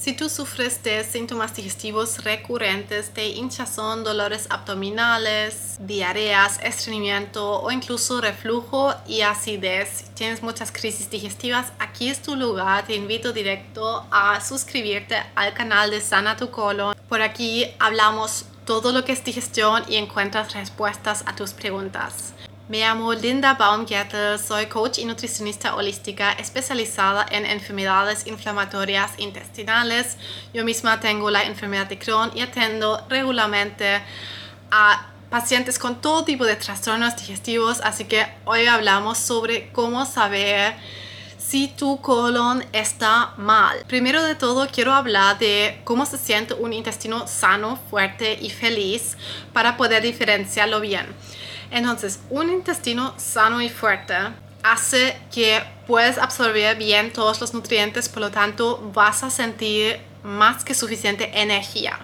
Si tú sufres de síntomas digestivos recurrentes de hinchazón, dolores abdominales, diarreas, estreñimiento o incluso reflujo y acidez, tienes muchas crisis digestivas, aquí es tu lugar. Te invito directo a suscribirte al canal de Sana tu Colon. Por aquí hablamos todo lo que es digestión y encuentras respuestas a tus preguntas. Me llamo Linda Baumgärtel, soy coach y nutricionista holística especializada en enfermedades inflamatorias intestinales. Yo misma tengo la enfermedad de Crohn y atiendo regularmente a pacientes con todo tipo de trastornos digestivos, así que hoy hablamos sobre cómo saber si tu colon está mal. Primero de todo quiero hablar de cómo se siente un intestino sano, fuerte y feliz para poder diferenciarlo bien. Entonces, un intestino sano y fuerte hace que puedes absorber bien todos los nutrientes, por lo tanto vas a sentir más que suficiente energía.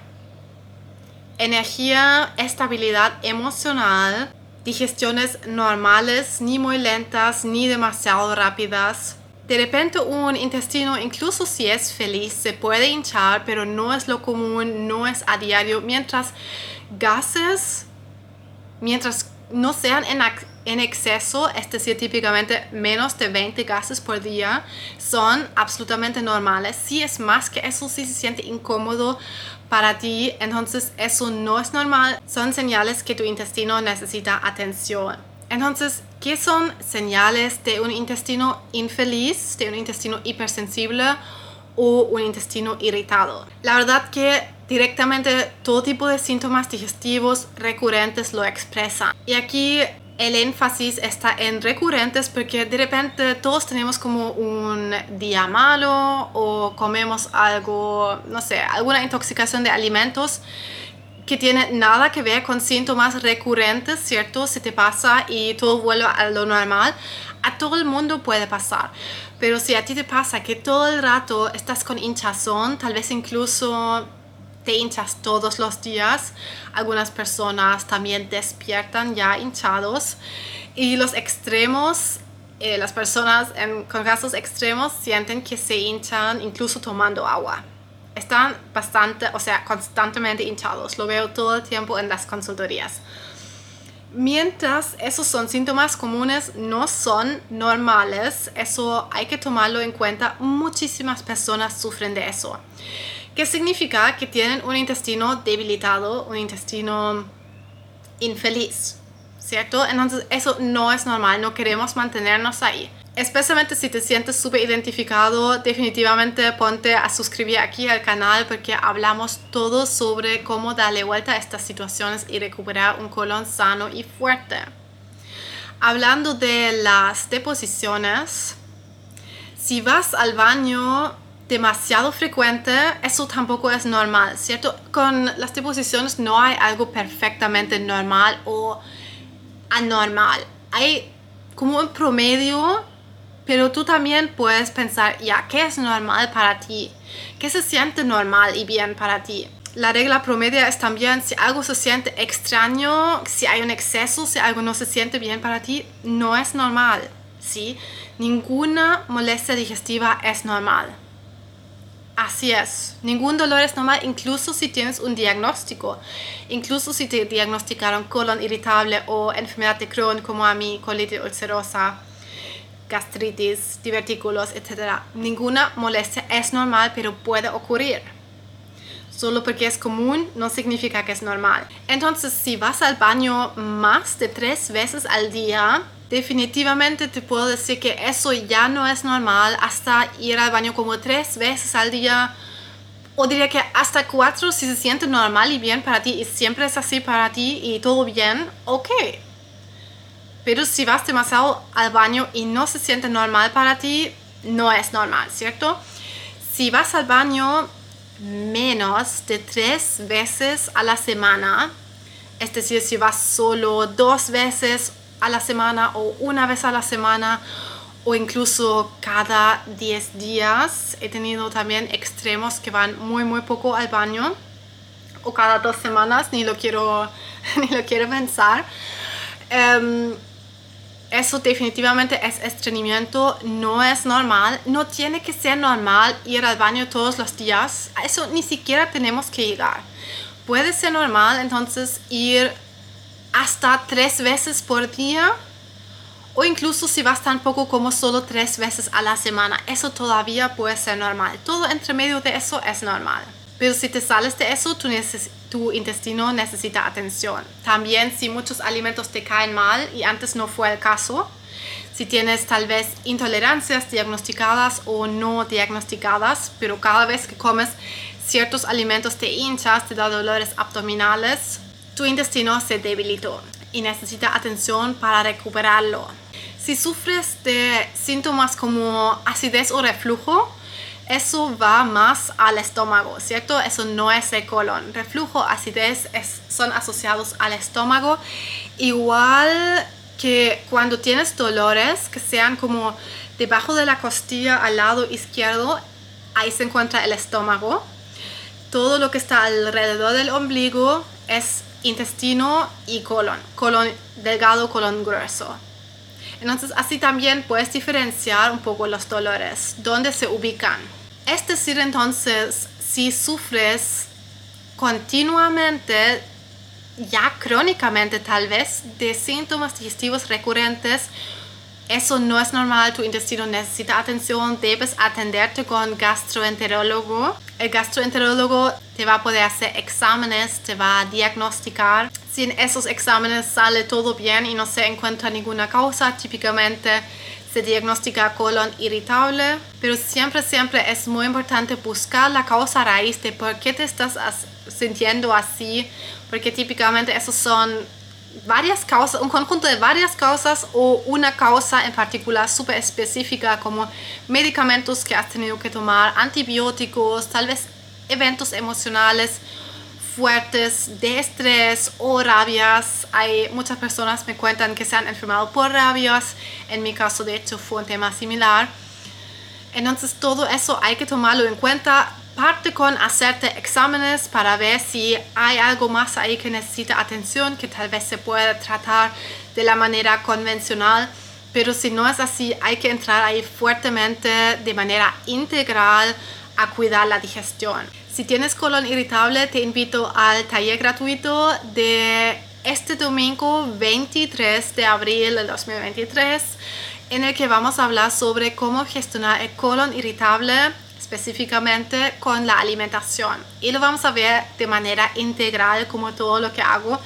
Energía, estabilidad emocional, digestiones normales, ni muy lentas, ni demasiado rápidas. De repente un intestino, incluso si es feliz, se puede hinchar, pero no es lo común, no es a diario, mientras gases, mientras no sean en, exceso, es decir, típicamente menos de 20 gases por día, son absolutamente normales. Si es más que eso, si se siente incómodo para ti, entonces eso no es normal. Son señales que tu intestino necesita atención. Entonces, ¿qué son señales de un intestino infeliz, de un intestino hipersensible o un intestino irritado? La verdad que directamente todo tipo de síntomas digestivos recurrentes lo expresan. Y aquí el énfasis está en recurrentes porque de repente todos tenemos como un día malo o comemos algo, no sé, alguna intoxicación de alimentos que tiene nada que ver con síntomas recurrentes, ¿cierto? Se te pasa y todo vuelve a lo normal. A todo el mundo puede pasar. Pero si a ti te pasa que todo el rato estás con hinchazón, tal vez incluso te hinchas todos los días. Algunas personas también despiertan ya hinchados. Y los extremos, eh, las personas con casos extremos sienten que se hinchan incluso tomando agua. Están bastante, o sea, constantemente hinchados. Lo veo todo el tiempo en las consultorías. Mientras esos son síntomas comunes, no son normales. Eso hay que tomarlo en cuenta. Muchísimas personas sufren de eso. ¿Qué significa que tienen un intestino debilitado, un intestino infeliz, ¿cierto? Entonces eso no es normal, no queremos mantenernos ahí. Especialmente si te sientes súper identificado, definitivamente ponte a suscribir aquí al canal porque hablamos todo sobre cómo darle vuelta a estas situaciones y recuperar un colon sano y fuerte. Hablando de las deposiciones, si vas al baño demasiado frecuente, eso tampoco es normal, ¿cierto? Con las deposiciones no hay algo perfectamente normal o anormal. Hay como un promedio, pero tú también puedes pensar, ya, ¿qué es normal para ti? ¿Qué se siente normal y bien para ti? La regla promedio es también si algo se siente extraño, si hay un exceso, si algo no se siente bien para ti, no es normal, ¿sí? Ninguna molestia digestiva es normal. Así es, ningún dolor es normal, incluso si tienes un diagnóstico, incluso si te diagnosticaron colon irritable o enfermedad de Crohn como a mí, colitis ulcerosa, gastritis, divertículos, etc. Ninguna molestia es normal, pero puede ocurrir. Solo porque es común no significa que es normal. Entonces, si vas al baño más de tres veces al día, definitivamente te puedo decir que eso ya no es normal hasta ir al baño como tres veces al día o diría que hasta cuatro si se siente normal y bien para ti y siempre es así para ti y todo bien, ok. Pero si vas demasiado al baño y no se siente normal para ti, no es normal, ¿cierto? Si vas al baño menos de tres veces a la semana, es decir, si vas solo dos veces a la semana o una vez a la semana o incluso cada 10 días. He tenido también extremos que van muy muy poco al baño o cada dos semanas, ni lo quiero, ni lo quiero pensar. Em, eso definitivamente es estreñimiento, no es normal, no tiene que ser normal ir al baño todos los días, eso ni siquiera tenemos que llegar. Puede ser normal entonces ir hasta tres veces por día o incluso si vas tan poco como solo tres veces a la semana, eso todavía puede ser normal. Todo entre medio de eso es normal. Pero si te sales de eso, tu, intestino necesita atención. También si muchos alimentos te caen mal y antes no fue el caso, si tienes tal vez intolerancias diagnosticadas o no diagnosticadas, pero cada vez que comes ciertos alimentos te hinchas, te da dolores abdominales, tu intestino se debilitó y necesita atención para recuperarlo. Si sufres de síntomas como acidez o reflujo, eso va más al estómago, ¿cierto? Eso no es el colon. Reflujo, acidez son asociados al estómago. Igual que cuando tienes dolores que sean como debajo de la costilla al lado izquierdo, ahí se encuentra el estómago. Todo lo que está alrededor del ombligo es intestino y colon, colon delgado, colon grueso. Entonces así también puedes diferenciar un poco los dolores, dónde se ubican. Es decir, entonces, si sufres continuamente, ya crónicamente tal vez, de síntomas digestivos recurrentes, eso no es normal, tu intestino necesita atención, debes atenderte con gastroenterólogo. El gastroenterólogo te va a poder hacer exámenes, te va a diagnosticar. Si en esos exámenes sale todo bien y no se encuentra ninguna causa, típicamente se diagnostica colon irritable, pero siempre, siempre es muy importante buscar la causa raíz de por qué te estás sintiendo así, porque típicamente esos son varias causas, un conjunto de varias causas o una causa en particular súper específica como medicamentos que has tenido que tomar, antibióticos, tal vez eventos emocionales fuertes de estrés o rabias. Hay muchas personas me cuentan que se han enfermado por rabias. En mi caso, de hecho, fue un tema similar. Entonces, todo eso hay que tomarlo en cuenta parte con hacerte exámenes para ver si hay algo más ahí que necesita atención, que tal vez se pueda tratar de la manera convencional. Pero si no es así, hay que entrar ahí fuertemente de manera integral a cuidar la digestión. Si tienes colon irritable, te invito al taller gratuito de este domingo 23 de abril del 2023 en el que vamos a hablar sobre cómo gestionar el colon irritable específicamente con la alimentación. Y lo vamos a ver de manera integral como todo lo que hago.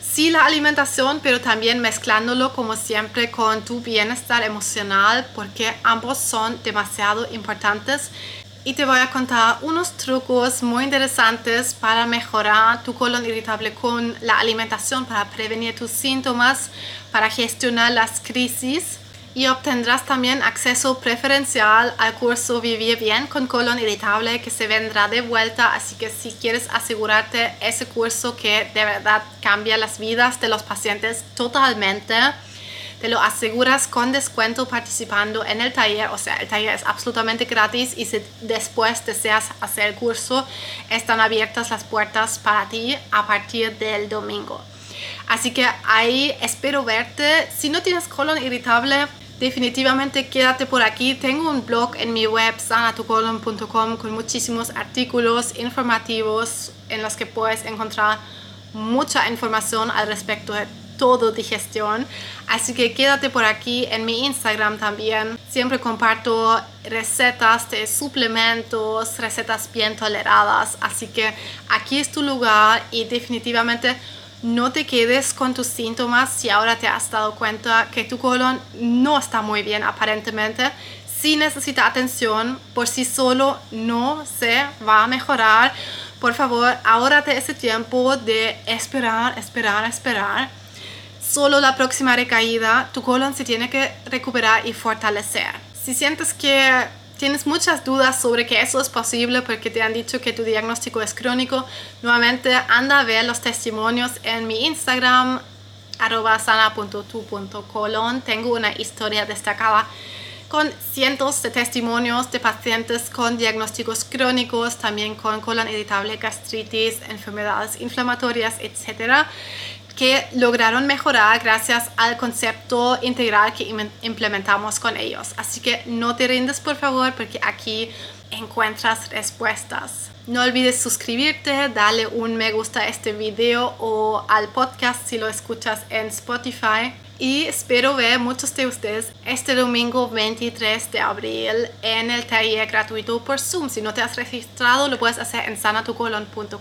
Sí la alimentación, pero también mezclándolo como siempre con tu bienestar emocional porque ambos son demasiado importantes. Y te voy a contar unos trucos muy interesantes para mejorar tu colon irritable con la alimentación, para prevenir tus síntomas, para gestionar las crisis y obtendrás también acceso preferencial al curso Vivir bien con colon irritable que se vendrá de vuelta. Así que si quieres asegurarte ese curso que de verdad cambia las vidas de los pacientes totalmente, te lo aseguras con descuento participando en el taller. O sea, el taller es absolutamente gratis y si después deseas hacer el curso, están abiertas las puertas para ti a partir del domingo. Así que ahí espero verte. Si no tienes colon irritable, definitivamente quédate por aquí. Tengo un blog en mi web sanatucolon.com con muchísimos artículos informativos en los que puedes encontrar mucha información al respecto de todo digestión. Así que quédate por aquí en mi Instagram también. Siempre comparto recetas de suplementos, recetas bien toleradas. Así que aquí es tu lugar y definitivamente no te quedes con tus síntomas si ahora te has dado cuenta que tu colon no está muy bien aparentemente. Si necesita atención, por sí solo no se va a mejorar. Por favor, ahórrate ese tiempo de esperar, esperar, esperar. Solo la próxima recaída, tu colon se tiene que recuperar y fortalecer. Si sientes que tienes muchas dudas sobre que eso es posible porque te han dicho que tu diagnóstico es crónico, nuevamente anda a ver los testimonios en mi Instagram arroba sana.tu.colon. Tengo una historia destacada con cientos de testimonios de pacientes con diagnósticos crónicos, también con colon irritable, gastritis, enfermedades inflamatorias, etc que lograron mejorar gracias al concepto integral que implementamos con ellos. Así que no te rindes por favor porque aquí encuentras respuestas. No olvides suscribirte, darle un me gusta a este video o al podcast si lo escuchas en Spotify. Y espero ver muchos de ustedes este domingo 23 de abril en el taller gratuito por Zoom. Si no te has registrado, lo puedes hacer en sanatucolon.com.